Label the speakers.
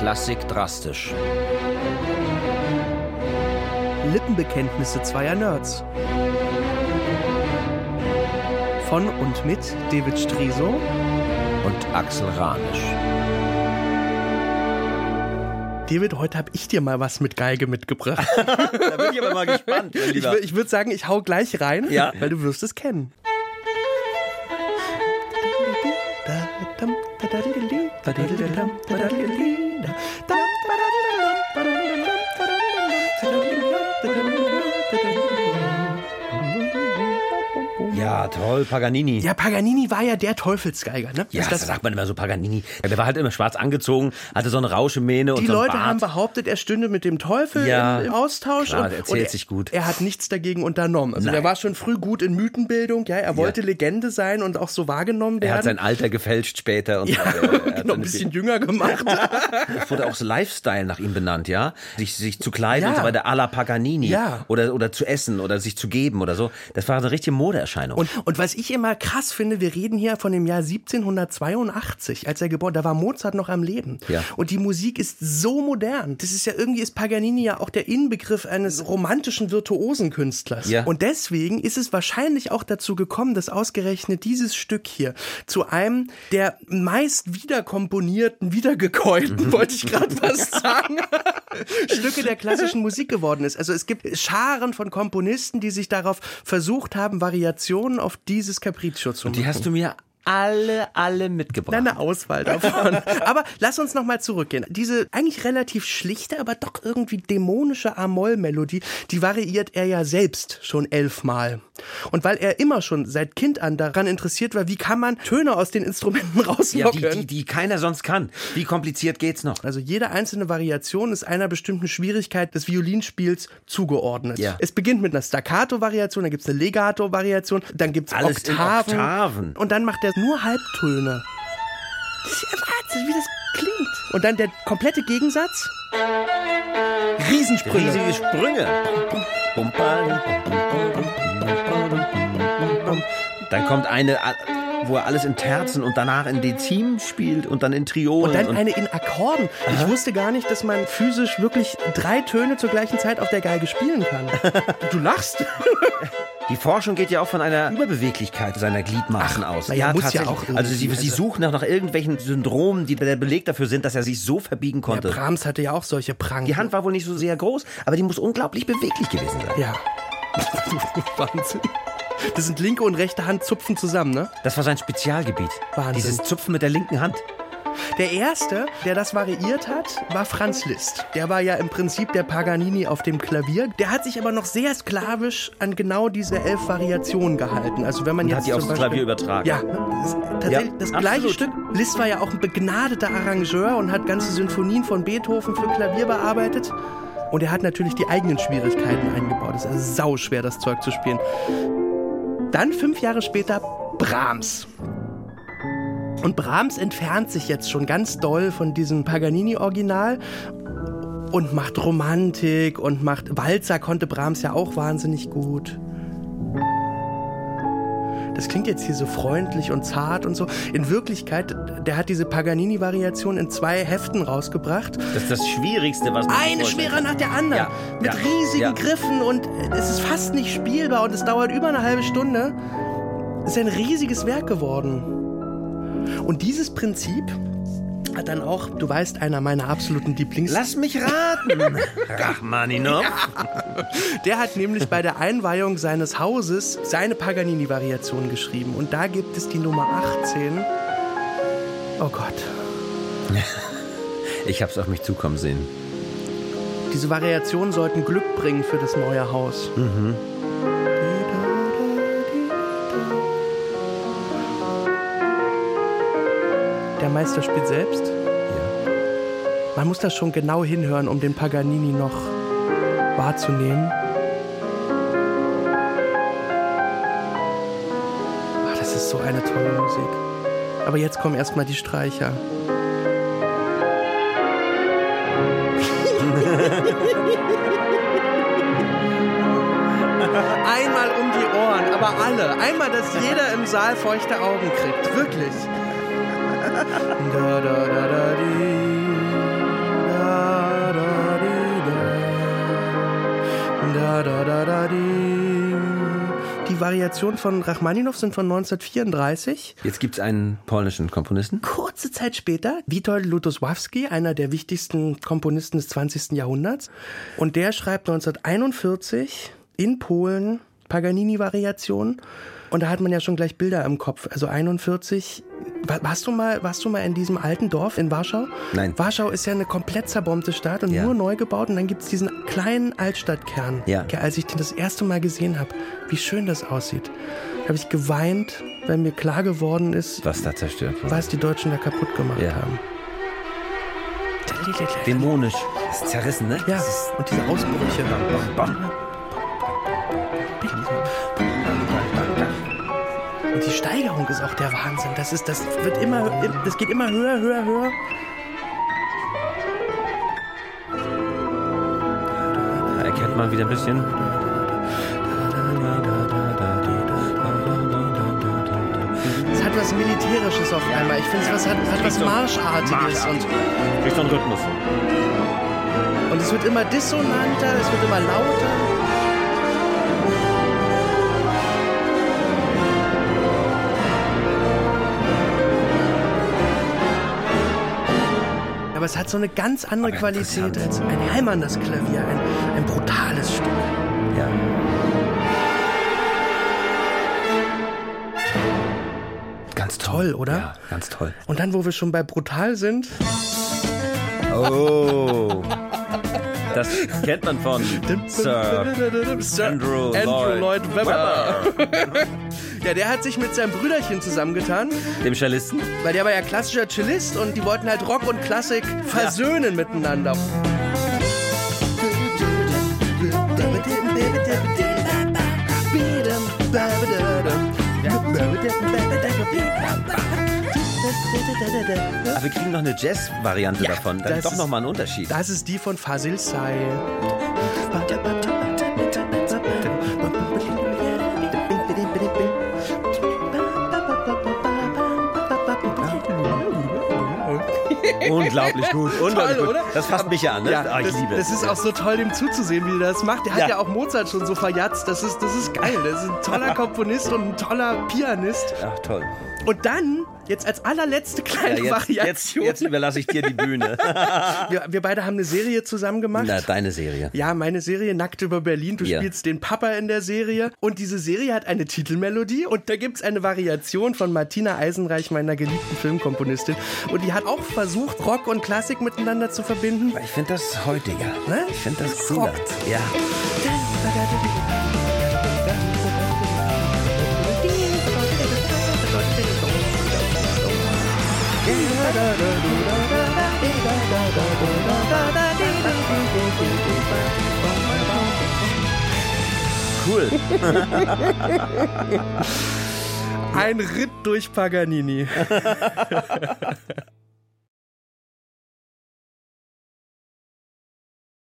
Speaker 1: Klassik drastisch.
Speaker 2: Lippenbekenntnisse zweier Nerds. Von und mit David Striso
Speaker 1: und Axel Ranisch.
Speaker 2: David, heute habe ich dir mal was mit Geige mitgebracht.
Speaker 1: da bin ich aber mal gespannt.
Speaker 2: Ich, ich würde sagen, ich hau gleich rein,
Speaker 1: ja.
Speaker 2: weil du wirst es kennen.
Speaker 1: Ja, toll, Paganini.
Speaker 2: Ja, Paganini war ja der Teufelsgeiger, ne?
Speaker 1: Ja, das, das sagt man immer so, Paganini. Der war halt immer schwarz angezogen, hatte so eine Rauschemähne und
Speaker 2: Die
Speaker 1: so
Speaker 2: Leute
Speaker 1: Bart.
Speaker 2: haben behauptet, er stünde mit dem Teufel
Speaker 1: ja,
Speaker 2: im Austausch.
Speaker 1: Klar,
Speaker 2: und,
Speaker 1: erzählt
Speaker 2: und er,
Speaker 1: sich gut.
Speaker 2: Er hat nichts dagegen unternommen. Also
Speaker 1: Nein.
Speaker 2: er war schon früh gut in Mythenbildung, ja, er wollte
Speaker 1: Ja.
Speaker 2: Legende sein und auch so wahrgenommen werden.
Speaker 1: Er hat sein Alter gefälscht später. Und
Speaker 2: ja,
Speaker 1: er hat
Speaker 2: genau, ein bisschen jünger gemacht.
Speaker 1: Es wurde auch so Lifestyle nach ihm benannt, ja? Sich, sich zu kleiden
Speaker 2: Ja.
Speaker 1: und so weiter, à la Paganini.
Speaker 2: Ja.
Speaker 1: Oder, oder zu essen oder sich zu geben oder so. Das war eine richtige Modeerscheinung.
Speaker 2: Und, und was ich immer krass finde, wir reden hier von dem Jahr 1782, als er geboren, da war Mozart noch am Leben.
Speaker 1: Ja.
Speaker 2: Und die Musik ist so modern. Das ist ja irgendwie ist Paganini ja auch der Inbegriff eines romantischen virtuosen Künstlers.
Speaker 1: Ja.
Speaker 2: Und deswegen ist es wahrscheinlich auch dazu gekommen, dass ausgerechnet dieses Stück hier zu einem der meist wiederkomponierten, wiedergekäuten, wollte ich gerade fast sagen, Stücke der klassischen Musik geworden ist. Also es gibt Scharen von Komponisten, die sich darauf versucht haben, Variationen auf dieses Capriccio zu machen.
Speaker 1: die hast du mir alle, alle mitgebracht.
Speaker 2: Eine Auswahl davon. aber lass uns noch mal zurückgehen. Diese eigentlich relativ schlichte, aber doch irgendwie dämonische A-Moll-Melodie, die variiert er ja selbst schon elfmal. Und weil er immer schon seit Kind an daran interessiert war, wie kann man Töne aus den Instrumenten
Speaker 1: ja,
Speaker 2: rauslocken.
Speaker 1: die, die, die keiner sonst kann. Wie kompliziert geht's noch?
Speaker 2: Also jede einzelne Variation ist einer bestimmten Schwierigkeit des Violinspiels zugeordnet.
Speaker 1: Ja.
Speaker 2: Es beginnt mit einer Staccato-Variation, dann gibt es eine Legato-Variation, dann gibt es
Speaker 1: Alles
Speaker 2: Oktaven,
Speaker 1: Oktaven.
Speaker 2: und dann macht er nur Halbtöne. Das ja Wahnsinn, wie das klingt. Und dann der komplette Gegensatz. Riesensprünge.
Speaker 1: Riesige Sprünge. Dann kommt eine, wo er alles in Terzen und danach in Dezim spielt und dann in Triolen.
Speaker 2: Und dann eine in Akkorden. Ich wusste gar nicht, dass man physisch wirklich drei Töne zur gleichen Zeit auf der Geige spielen kann. Du lachst.
Speaker 1: Die Forschung geht ja auch von einer Überbeweglichkeit seiner Gliedmaßen aus.
Speaker 2: na ja, ja
Speaker 1: tatsächlich.
Speaker 2: auch irgendwie,
Speaker 1: Also sie, sie suchen nach, nach irgendwelchen Syndromen, die der Beleg dafür sind, dass er sich so verbiegen konnte.
Speaker 2: Brahms hatte ja auch solche Pranken.
Speaker 1: die Hand war wohl nicht so sehr groß, aber die muss unglaublich beweglich gewesen sein.
Speaker 2: Ja. Wahnsinn. Das sind linke und rechte Hand zupfen zusammen, ne?
Speaker 1: Das war sein Spezialgebiet.
Speaker 2: Wahnsinn.
Speaker 1: Dieses Zupfen mit der linken Hand.
Speaker 2: Der erste, der das variiert hat, war Franz Liszt. Der war ja im Prinzip der Paganini auf dem Klavier. Der hat sich aber noch sehr sklavisch an genau diese elf Variationen gehalten. Also wenn man
Speaker 1: Und
Speaker 2: jetzt
Speaker 1: hat die aufs
Speaker 2: Beispiel-
Speaker 1: Klavier übertragen.
Speaker 2: Ja, das tatsächlich
Speaker 1: Ja,
Speaker 2: das
Speaker 1: absolut.
Speaker 2: gleiche Stück. Liszt war ja auch ein begnadeter Arrangeur und hat ganze Sinfonien von Beethoven für Klavier bearbeitet. Und er hat natürlich die eigenen Schwierigkeiten eingebaut. Es ist sau schwer, das Zeug zu spielen. Dann fünf Jahre später Brahms. Und Brahms entfernt sich jetzt schon ganz doll von diesem Paganini-Original und macht Romantik und macht Walzer konnte Brahms ja auch wahnsinnig gut. Das klingt jetzt hier so freundlich und zart und so. In Wirklichkeit, der hat diese Paganini-Variation in zwei Heften rausgebracht.
Speaker 1: Das ist das Schwierigste, was man
Speaker 2: Eine schwerer nach der anderen.
Speaker 1: Ja,
Speaker 2: Mit
Speaker 1: ja,
Speaker 2: riesigen
Speaker 1: ja.
Speaker 2: Griffen und es ist fast nicht spielbar und es dauert über eine halbe Stunde. Es ist ein riesiges Werk geworden. Und dieses Prinzip dann auch, du weißt, einer meiner absoluten Lieblings...
Speaker 1: Lass mich raten. Rachmaninov.
Speaker 2: Der hat nämlich bei der Einweihung seines Hauses seine Paganini-Variation geschrieben. Und da gibt es die Nummer 18. Oh Gott.
Speaker 1: Ich hab's auf mich zukommen sehen.
Speaker 2: Diese Variationen sollten Glück bringen für das neue Haus. Der Meister spielt selbst.
Speaker 1: Ja.
Speaker 2: Man muss da schon genau hinhören, um den Paganini noch wahrzunehmen. Ach, das ist so eine tolle Musik. Aber jetzt kommen erstmal die Streicher. Einmal um die Ohren, aber alle. Einmal, dass jeder im Saal feuchte Augen kriegt. Wirklich da, da, da, da, di. Die Variationen von Rachmaninow sind von 1934.
Speaker 1: Jetzt gibt es einen polnischen Komponisten.
Speaker 2: Kurze Zeit später Witold Lutosławski, einer der wichtigsten Komponisten des 20. Jahrhunderts. Und der schreibt 1941 in Polen Paganini-Variationen. Und da hat man ja schon gleich Bilder im Kopf. Also 41. Warst du mal, warst du mal in diesem alten Dorf in Warschau?
Speaker 1: Nein.
Speaker 2: Warschau ist ja eine komplett zerbombte Stadt und
Speaker 1: Ja.
Speaker 2: nur neu gebaut. Und dann gibt es diesen kleinen Altstadtkern.
Speaker 1: Ja.
Speaker 2: Als ich den das erste Mal gesehen habe, wie schön das aussieht, habe ich geweint, weil mir klar geworden ist,
Speaker 1: Was da zerstört wurde.
Speaker 2: was die Deutschen da kaputt gemacht
Speaker 1: Ja.
Speaker 2: haben.
Speaker 1: Dämonisch. Das ist zerrissen, ne?
Speaker 2: Ja, und diese Ausbrüche. Und die Steigerung ist auch der Wahnsinn. Das ist, das wird immer, das geht immer höher, höher, höher.
Speaker 1: Da erkennt man wieder ein bisschen.
Speaker 2: Es hat was Militärisches auf einmal. Ich finde, es hat, hat was Marschartiges. Und,
Speaker 1: Kriegt so einen Rhythmus.
Speaker 2: und es wird immer dissonanter, es wird immer lauter. Aber es hat so eine ganz andere
Speaker 1: Aber
Speaker 2: Qualität als ein hämmerndes Klavier, ein, ein brutales Stück.
Speaker 1: Ja. Ganz
Speaker 2: Toll, oder?
Speaker 1: Ja, ganz toll.
Speaker 2: Und dann, wo wir schon bei brutal sind,
Speaker 1: Oh. Das kennt man von Sir
Speaker 2: Sir
Speaker 1: Andrew,
Speaker 2: Andrew Lloyd Webber.
Speaker 1: Webber.
Speaker 2: Ja, der hat sich mit seinem Brüderchen zusammengetan,
Speaker 1: Dem Cellisten.
Speaker 2: weil der war ja klassischer Cellist und die wollten halt Rock und Klassik versöhnen miteinander.
Speaker 1: Aber wir kriegen noch eine Jazz-Variante
Speaker 2: Ja,
Speaker 1: davon. Dann
Speaker 2: das
Speaker 1: doch
Speaker 2: ist-
Speaker 1: noch mal ein Unterschied.
Speaker 2: Das ist die von Fasil Say.
Speaker 1: Unglaublich gut. Unglaublich
Speaker 2: Toll,
Speaker 1: gut.
Speaker 2: oder?
Speaker 1: Das fasst mich ja an. Ne?
Speaker 2: Ja,
Speaker 1: Ah, ich
Speaker 2: das,
Speaker 1: liebe
Speaker 2: das ist auch so toll, dem zuzusehen, wie er das macht. Der hat
Speaker 1: Ja.
Speaker 2: ja auch Mozart schon so verjatzt. Das ist, das ist geil. Das ist ein toller Komponist und ein toller Pianist.
Speaker 1: Ach, toll.
Speaker 2: Und dann, jetzt als allerletzte kleine
Speaker 1: Ja, jetzt, jetzt,
Speaker 2: Variation.
Speaker 1: jetzt überlasse ich dir die Bühne.
Speaker 2: wir, wir beide haben eine Serie zusammen gemacht.
Speaker 1: Na, deine Serie.
Speaker 2: Ja, meine Serie Nackt über Berlin. Du
Speaker 1: Ja.
Speaker 2: spielst den Papa in der Serie. Und diese Serie hat eine Titelmelodie. Und da gibt es eine Variation von Martina Eisenreich, meiner geliebten Filmkomponistin. Und die hat auch versucht, Rock und Klassik miteinander zu verbinden.
Speaker 1: Ich finde das heutiger.
Speaker 2: Ne?
Speaker 1: Ich finde das cooler. Ja. Cool.
Speaker 2: Ein Ritt durch Paganini.